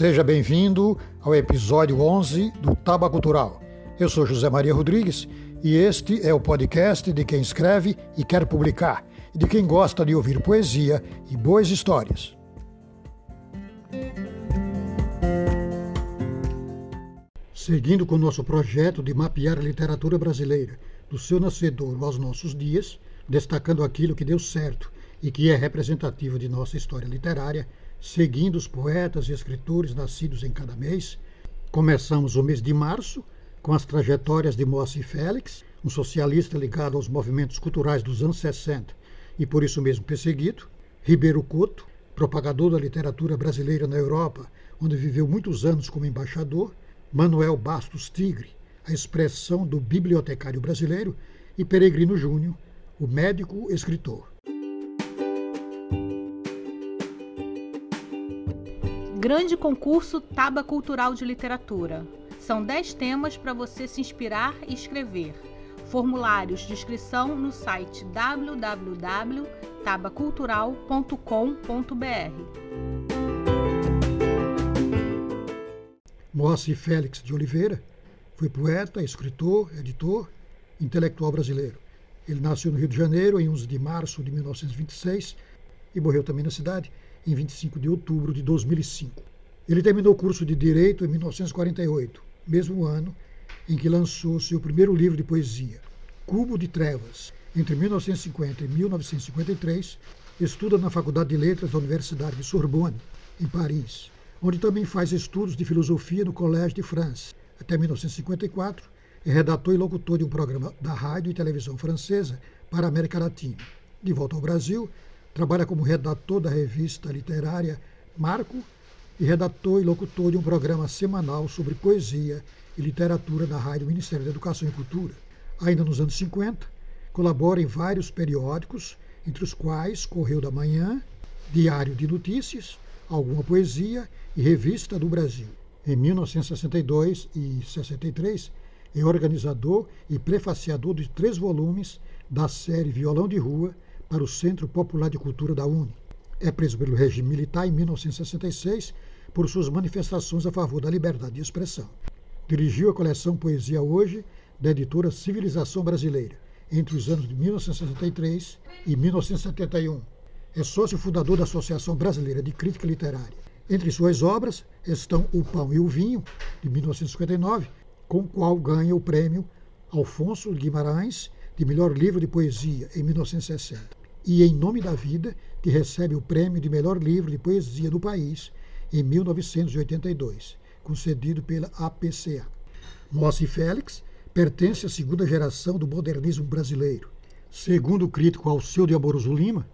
Seja bem-vindo ao episódio 11 do Taba Cultural. Eu sou José Maria Rodrigues e este é o podcast de quem escreve e quer publicar, e de quem gosta de ouvir poesia e boas histórias. Seguindo com o nosso projeto de mapear a literatura brasileira, do seu nascedor aos nossos dias, destacando aquilo que deu certo e que é representativo de nossa história literária, seguindo os poetas e escritores nascidos em cada mês. Começamos o mês de março com as trajetórias de Moacir Félix, um socialista ligado aos movimentos culturais dos anos 60 e por isso mesmo perseguido, Ribeiro Couto, propagador da literatura brasileira na Europa, onde viveu muitos anos como embaixador, Manuel Bastos Tigre, a expressão do bibliotecário brasileiro, e Peregrino Júnior, o médico escritor. Grande concurso Taba Cultural de Literatura. São 10 temas para você se inspirar e escrever. Formulários de inscrição no site www.tabacultural.com.br. Moacir Félix de Oliveira foi poeta, escritor, editor, intelectual brasileiro. Ele nasceu no Rio de Janeiro em 11 de março de 1926 e morreu também na cidade em 25 de outubro de 2005. Ele terminou o curso de Direito em 1948, mesmo ano em que lançou seu primeiro livro de poesia, Cubo de Trevas. Entre 1950 e 1953, estuda na Faculdade de Letras da Universidade de Sorbonne, em Paris, onde também faz estudos de filosofia no Collège de France. Até 1954, é redator e locutor de um programa da rádio e televisão francesa para a América Latina. De volta ao Brasil, Trabalha como redator da revista literária Marco e redator e locutor de um programa semanal sobre poesia e literatura da Rádio Ministério da Educação e Cultura. Ainda nos anos 50, colabora em vários periódicos, entre os quais Correio da Manhã, Diário de Notícias, Alguma Poesia e Revista do Brasil. Em 1962 e 63, é organizador e prefaciador de três volumes da série Violão de Rua, para o Centro Popular de Cultura da UNE. É preso pelo regime militar em 1966 por suas manifestações a favor da liberdade de expressão. Dirigiu a coleção Poesia Hoje, da editora Civilização Brasileira, entre os anos de 1963 e 1971. É sócio fundador da Associação Brasileira de Crítica Literária. Entre suas obras estão O Pão e o Vinho, de 1959, com o qual ganha o prêmio Alfonso Guimarães de melhor livro de poesia em 1960 e Em Nome da Vida, que recebe o prêmio de melhor livro de poesia do país em 1982, concedido pela APCA. Moacir Félix pertence à segunda geração do modernismo brasileiro. Segundo o crítico Alceu de Amoroso Lima,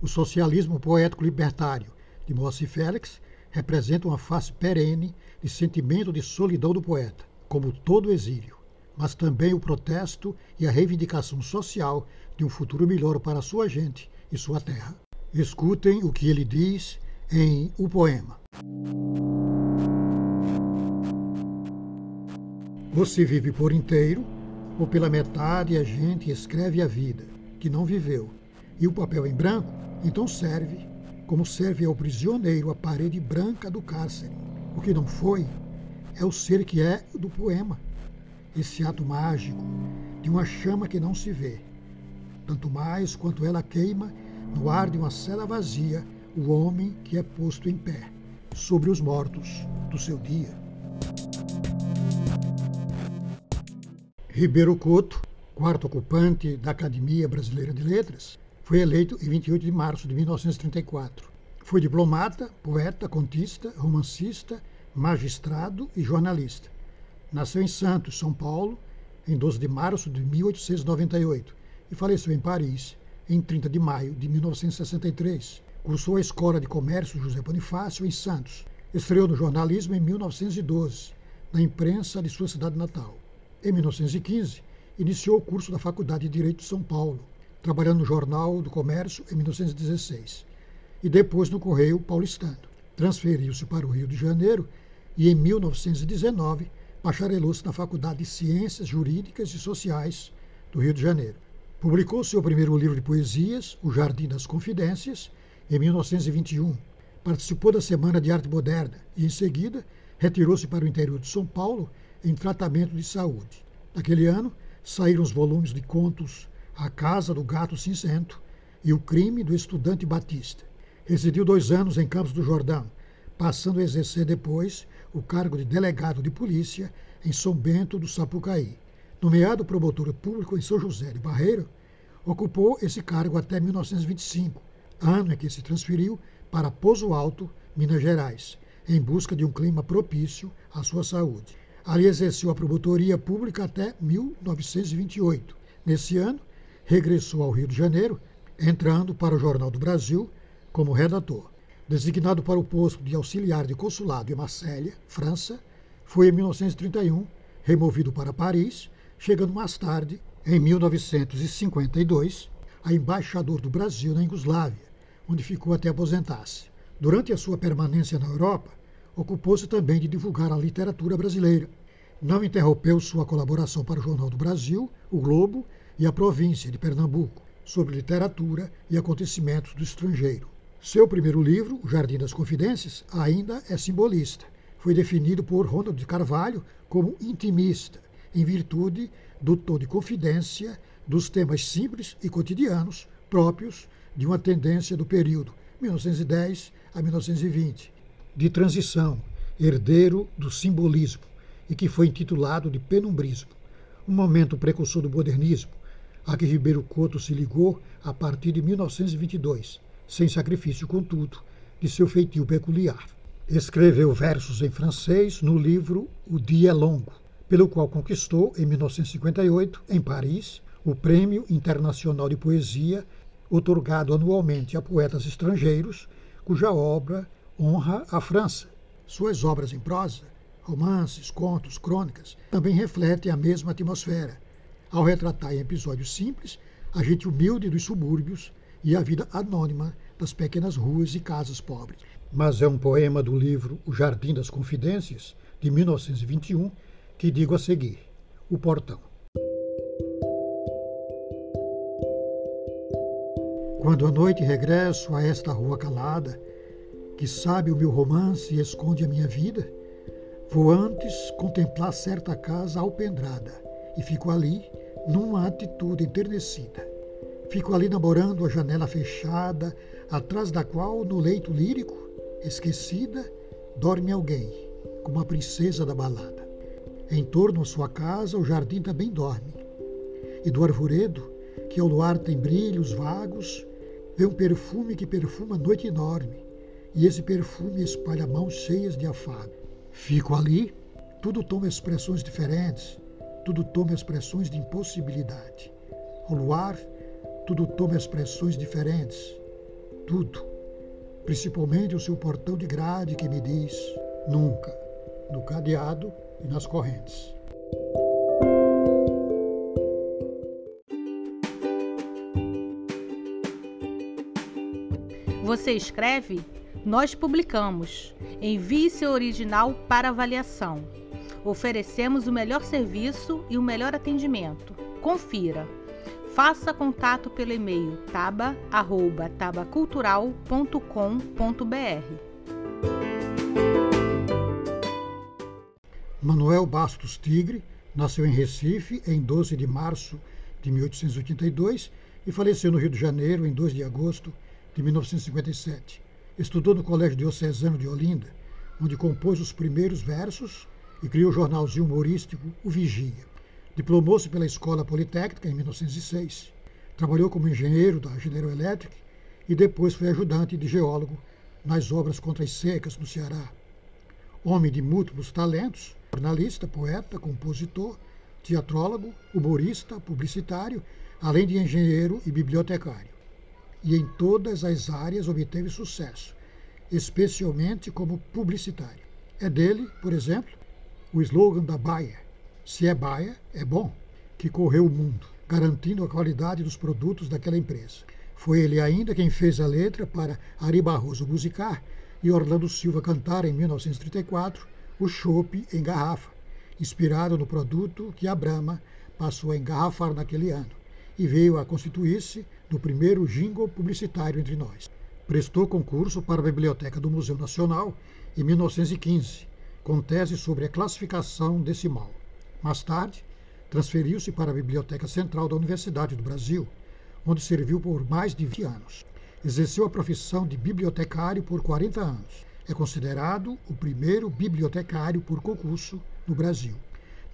o socialismo poético libertário de Moacir Félix representa uma face perene de sentimento de solidão do poeta, como todo exílio mas também o protesto e a reivindicação social de um futuro melhor para sua gente e sua terra. Escutem o que ele diz em O Poema. Você vive por inteiro, ou pela metade a gente escreve a vida, que não viveu. E o papel em branco, então serve, como serve ao prisioneiro a parede branca do cárcere. O que não foi é o ser que é do poema esse ato mágico de uma chama que não se vê. Tanto mais quanto ela queima no ar de uma cela vazia o homem que é posto em pé sobre os mortos do seu dia. Ribeiro Couto, quarto ocupante da Academia Brasileira de Letras, foi eleito em 28 de março de 1934. Foi diplomata, poeta, contista, romancista, magistrado e jornalista. Nasceu em Santos, São Paulo, em 12 de março de 1898 e faleceu em Paris em 30 de maio de 1963. Cursou a Escola de Comércio José Bonifácio em Santos. Estreou no jornalismo em 1912, na imprensa de sua cidade natal. Em 1915, iniciou o curso da Faculdade de Direito de São Paulo, trabalhando no Jornal do Comércio em 1916 e depois no Correio Paulistano. Transferiu-se para o Rio de Janeiro e, em 1919, bacharelou-se na Faculdade de Ciências Jurídicas e Sociais do Rio de Janeiro. Publicou seu primeiro livro de poesias, O Jardim das Confidências, em 1921. participou da Semana de Arte Moderna e, em seguida, retirou-se para o interior de São Paulo em tratamento de saúde. Naquele ano, saíram os volumes de contos A Casa do Gato Cinzento e O Crime do Estudante Batista. Residiu dois anos em Campos do Jordão, passando a exercer depois o cargo de delegado de polícia em São Bento do Sapucaí. Nomeado promotor público em São José de Barreiro, ocupou esse cargo até 1925, ano em que se transferiu para Pozo Alto, Minas Gerais, em busca de um clima propício à sua saúde. Ali exerceu a promotoria pública até 1928. Nesse ano, regressou ao Rio de Janeiro, entrando para o Jornal do Brasil como redator. Designado para o posto de auxiliar de consulado em Marselha, França, foi em 1931 removido para Paris, chegando mais tarde, em 1952, a embaixador do Brasil na Iugoslávia, onde ficou até aposentar-se. Durante a sua permanência na Europa, ocupou-se também de divulgar a literatura brasileira. Não interrompeu sua colaboração para o Jornal do Brasil, o Globo e a província de Pernambuco, sobre literatura e acontecimentos do estrangeiro. Seu primeiro livro, O Jardim das Confidências, ainda é simbolista foi definido por Ronald de Carvalho como intimista, em virtude do tom de confidência dos temas simples e cotidianos próprios de uma tendência do período 1910 a 1920, de transição, herdeiro do simbolismo, e que foi intitulado de penumbrismo, um momento precursor do modernismo, a que Ribeiro Couto se ligou a partir de 1922, sem sacrifício, contudo, de seu feitio peculiar. Escreveu versos em francês no livro O Dia é Longo, pelo qual conquistou, em 1958, em Paris, o Prêmio Internacional de Poesia, otorgado anualmente a poetas estrangeiros, cuja obra honra a França. Suas obras em prosa, romances, contos, crônicas, também refletem a mesma atmosfera, ao retratar em episódios simples a gente humilde dos subúrbios e a vida anônima das pequenas ruas e casas pobres mas é um poema do livro O Jardim das Confidências, de 1921, que digo a seguir: O Portão. Quando à noite regresso a esta rua calada, que sabe o meu romance e esconde a minha vida, vou antes contemplar certa casa alpendrada e fico ali numa atitude enternecida. Fico ali namorando a janela fechada, atrás da qual, no leito lírico, esquecida, dorme alguém, como a princesa da balada. Em torno à sua casa, o jardim também dorme. E do arvoredo, que ao luar tem brilhos vagos, vê um perfume que perfuma a noite enorme, e esse perfume espalha mãos cheias de afago. Fico ali, tudo toma expressões diferentes, tudo toma expressões de impossibilidade. Ao luar, tudo toma expressões diferentes, tudo principalmente o seu portão de grade que me diz nunca, no cadeado e nas correntes. Você escreve? Nós publicamos. Envie seu original para avaliação. Oferecemos o melhor serviço e o melhor atendimento. Confira faça contato pelo e-mail taba@tabacultural.com.br. Manuel Bastos Tigre nasceu em Recife em 12 de março de 1882 e faleceu no Rio de Janeiro em 2 de agosto de 1957. Estudou no Colégio Diocesano de Olinda, onde compôs os primeiros versos e criou o jornalzinho humorístico O Vigia. Diplomou-se pela Escola Politécnica em 1906. Trabalhou como engenheiro da General Electric e depois foi ajudante de geólogo nas obras contra as secas no Ceará. Homem de múltiplos talentos, jornalista, poeta, compositor, teatrólogo, humorista, publicitário, além de engenheiro e bibliotecário. E em todas as áreas obteve sucesso, especialmente como publicitário. É dele, por exemplo, o slogan da Bayer, se é Baia, é bom, que correu o mundo, garantindo a qualidade dos produtos daquela empresa. Foi ele ainda quem fez a letra para Ari Barroso musicar e Orlando Silva cantar em 1934 o chopp em garrafa, inspirado no produto que a Brahma passou a engarrafar naquele ano e veio a constituir-se no primeiro jingle publicitário entre nós. Prestou concurso para a Biblioteca do Museu Nacional em 1915, com tese sobre a classificação decimal. Mais tarde, transferiu-se para a Biblioteca Central da Universidade do Brasil, onde serviu por mais de 20 anos. Exerceu a profissão de bibliotecário por 40 anos. É considerado o primeiro bibliotecário por concurso no Brasil.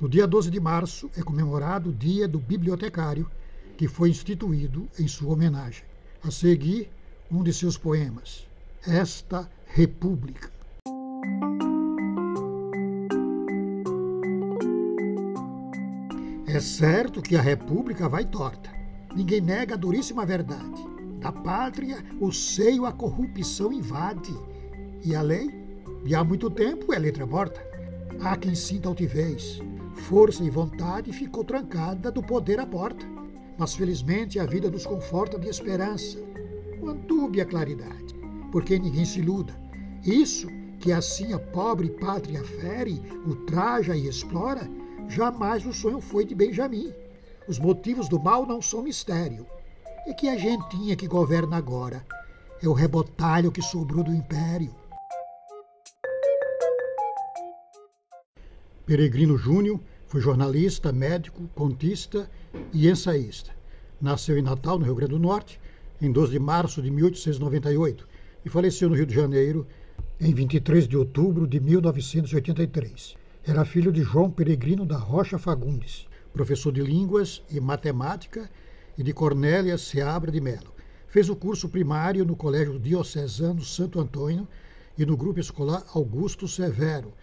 No dia 12 de março é comemorado o Dia do Bibliotecário, que foi instituído em sua homenagem. A seguir, um de seus poemas, Esta República. É certo que a República vai torta. Ninguém nega a duríssima verdade. Da pátria, o seio a corrupção invade. E a lei, de há muito tempo, é letra morta. Há quem sinta altivez, força e vontade ficou trancada do poder à porta. Mas felizmente a vida nos conforta de esperança. Mantube a claridade, porque ninguém se iluda. Isso que assim a pobre pátria fere, ultraja e explora, jamais o sonho foi de Benjamin. Os motivos do mal não são mistério. É que a gentinha que governa agora é o rebotalho que sobrou do império. Peregrino Júnior foi jornalista, médico, contista e ensaísta. Nasceu em Natal, no Rio Grande do Norte, em 12 de março de 1898 e faleceu no Rio de Janeiro em 23 de outubro de 1983. Era filho de João Peregrino da Rocha Fagundes, professor de línguas e matemática, e de Cornélia Seabra de Melo. Fez o curso primário no Colégio Diocesano Santo Antônio e no Grupo Escolar Augusto Severo,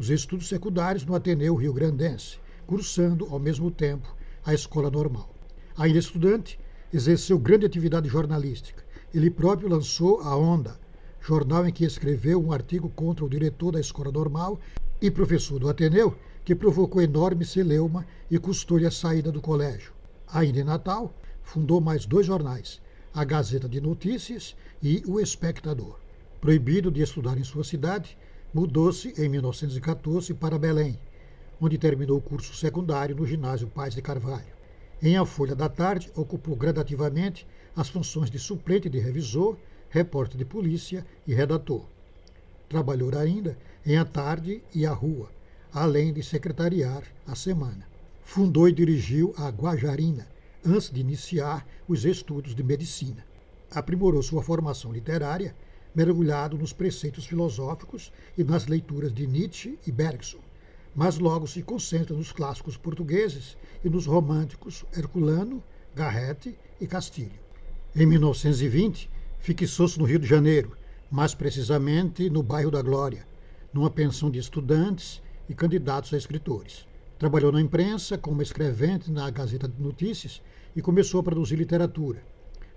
os estudos secundários no Ateneu Rio Grandense, cursando ao mesmo tempo a escola normal. Ainda estudante, exerceu grande atividade jornalística. Ele próprio lançou A Onda, jornal em que escreveu um artigo contra o diretor da escola normal e professor do Ateneu, que provocou enorme celeuma e custou-lhe a saída do colégio. Ainda em Natal, fundou mais dois jornais, a Gazeta de Notícias e o Espectador. Proibido de estudar em sua cidade, mudou-se em 1914 para Belém, onde terminou o curso secundário no ginásio Paz de Carvalho. Em A Folha da Tarde, ocupou gradativamente as funções de suplente de revisor, repórter de polícia e redator. Trabalhou ainda em A Tarde e A Rua, além de secretariar a Semana. Fundou e dirigiu a Guajarina, antes de iniciar os estudos de medicina. Aprimorou sua formação literária, mergulhado nos preceitos filosóficos e nas leituras de Nietzsche e Bergson, mas logo se concentra nos clássicos portugueses e nos românticos Herculano, Garrett e Castilho. Em 1920, fixou-se no Rio de Janeiro, mais precisamente no bairro da Glória, numa pensão de estudantes e candidatos a escritores. Trabalhou na imprensa como escrevente na Gazeta de Notícias e começou a produzir literatura.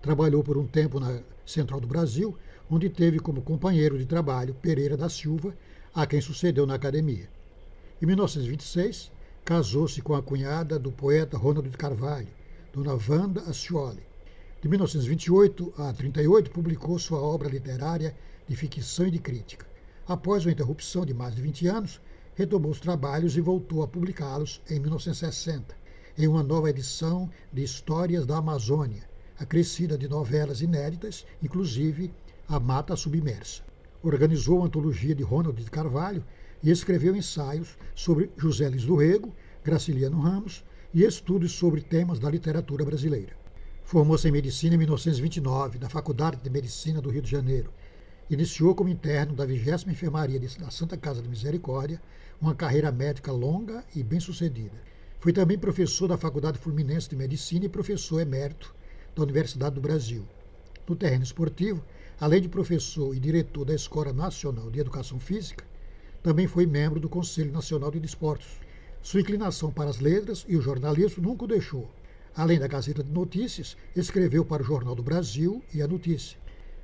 Trabalhou por um tempo na Central do Brasil, onde teve como companheiro de trabalho Pereira da Silva, a quem sucedeu na academia. Em 1926, casou-se com a cunhada do poeta Ronald de Carvalho, Dona Wanda Ascioli, de 1928 a 38, publicou sua obra literária de ficção e de crítica. Após uma interrupção de mais de 20 anos, retomou os trabalhos e voltou a publicá-los em 1960, em uma nova edição de Histórias da Amazônia, acrescida de novelas inéditas, inclusive A Mata Submersa. Organizou uma antologia de Ronald de Carvalho e escreveu ensaios sobre José Luiz do Rego, Graciliano Ramos e estudos sobre temas da literatura brasileira. Formou-se em medicina em 1929, da Faculdade de Medicina do Rio de Janeiro. Iniciou como interno da 20 Enfermaria da Santa Casa de Misericórdia, uma carreira médica longa e bem-sucedida. Foi também professor da Faculdade Fluminense de Medicina e professor emérito da Universidade do Brasil. No terreno esportivo, além de professor e diretor da Escola Nacional de Educação Física, também foi membro do Conselho Nacional de Desportos. Sua inclinação para as letras e o jornalismo nunca o deixou Além da Gazeta de Notícias, escreveu para o Jornal do Brasil e a Notícia.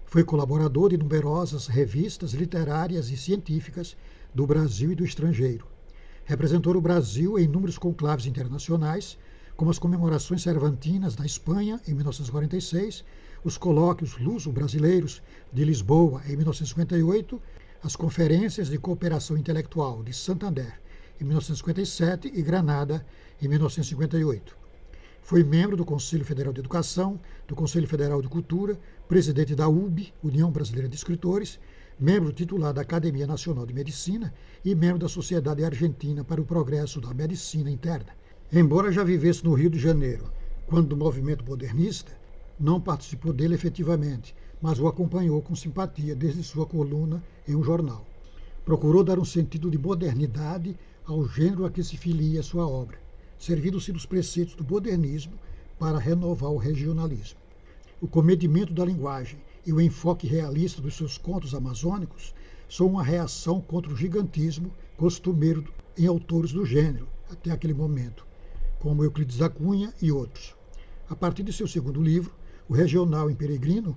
Foi colaborador de numerosas revistas literárias e científicas do Brasil e do estrangeiro. Representou o Brasil em inúmeros conclaves internacionais, como as comemorações cervantinas da Espanha, em 1946, os colóquios luso-brasileiros de Lisboa, em 1958, as conferências de cooperação intelectual de Santander, em 1957, e Granada, em 1958. Foi membro do Conselho Federal de Educação, do Conselho Federal de Cultura, presidente da UB, União Brasileira de Escritores, membro titular da Academia Nacional de Medicina e membro da Sociedade Argentina para o Progresso da Medicina Interna. Embora já vivesse no Rio de Janeiro, quando do movimento modernista, não participou dele efetivamente, mas o acompanhou com simpatia desde sua coluna em um jornal. Procurou dar um sentido de modernidade ao gênero a que se filia sua obra, servindo-se dos preceitos do modernismo para renovar o regionalismo. O comedimento da linguagem e o enfoque realista dos seus contos amazônicos são uma reação contra o gigantismo costumeiro em autores do gênero até aquele momento, como Euclides da Cunha e outros. A partir de seu segundo livro, O Regional em Peregrino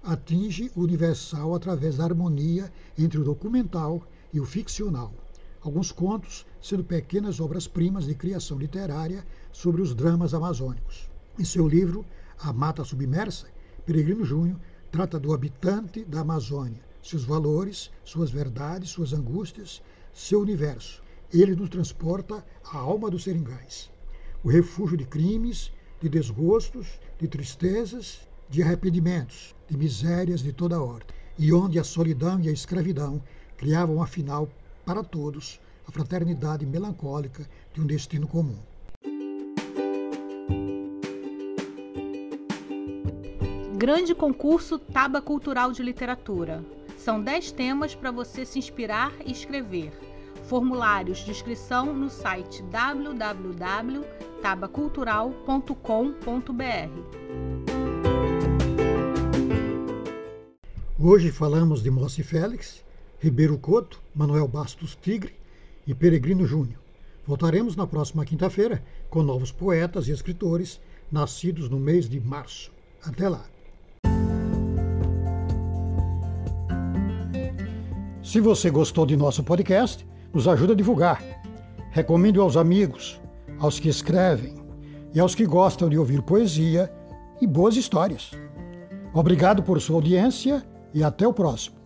atinge o universal através da harmonia entre o documental e o ficcional. Alguns contos sendo pequenas obras-primas de criação literária sobre os dramas amazônicos. Em seu livro A Mata Submersa, Peregrino Júnior Trata do habitante da Amazônia, seus valores, suas verdades, suas angústias, seu universo. Ele nos transporta à alma dos seringais, o refúgio de crimes, de desgostos, de tristezas, de arrependimentos, de misérias de toda ordem, e onde a solidão e a escravidão criavam afinal para todos a fraternidade melancólica de um destino comum. Grande concurso Taba Cultural de Literatura. São 10 temas para você se inspirar e escrever. Formulários de inscrição no site www.tabacultural.com.br. Hoje falamos de Moacir Félix, Ribeiro Couto, Manuel Bastos Tigre e Peregrino Júnior. Voltaremos na próxima quinta-feira com novos poetas e escritores nascidos no mês de março. Até lá! Se você gostou de nosso podcast, nos ajuda a divulgar. Recomende aos amigos, aos que escrevem e aos que gostam de ouvir poesia e boas histórias. Obrigado por sua audiência e até o próximo.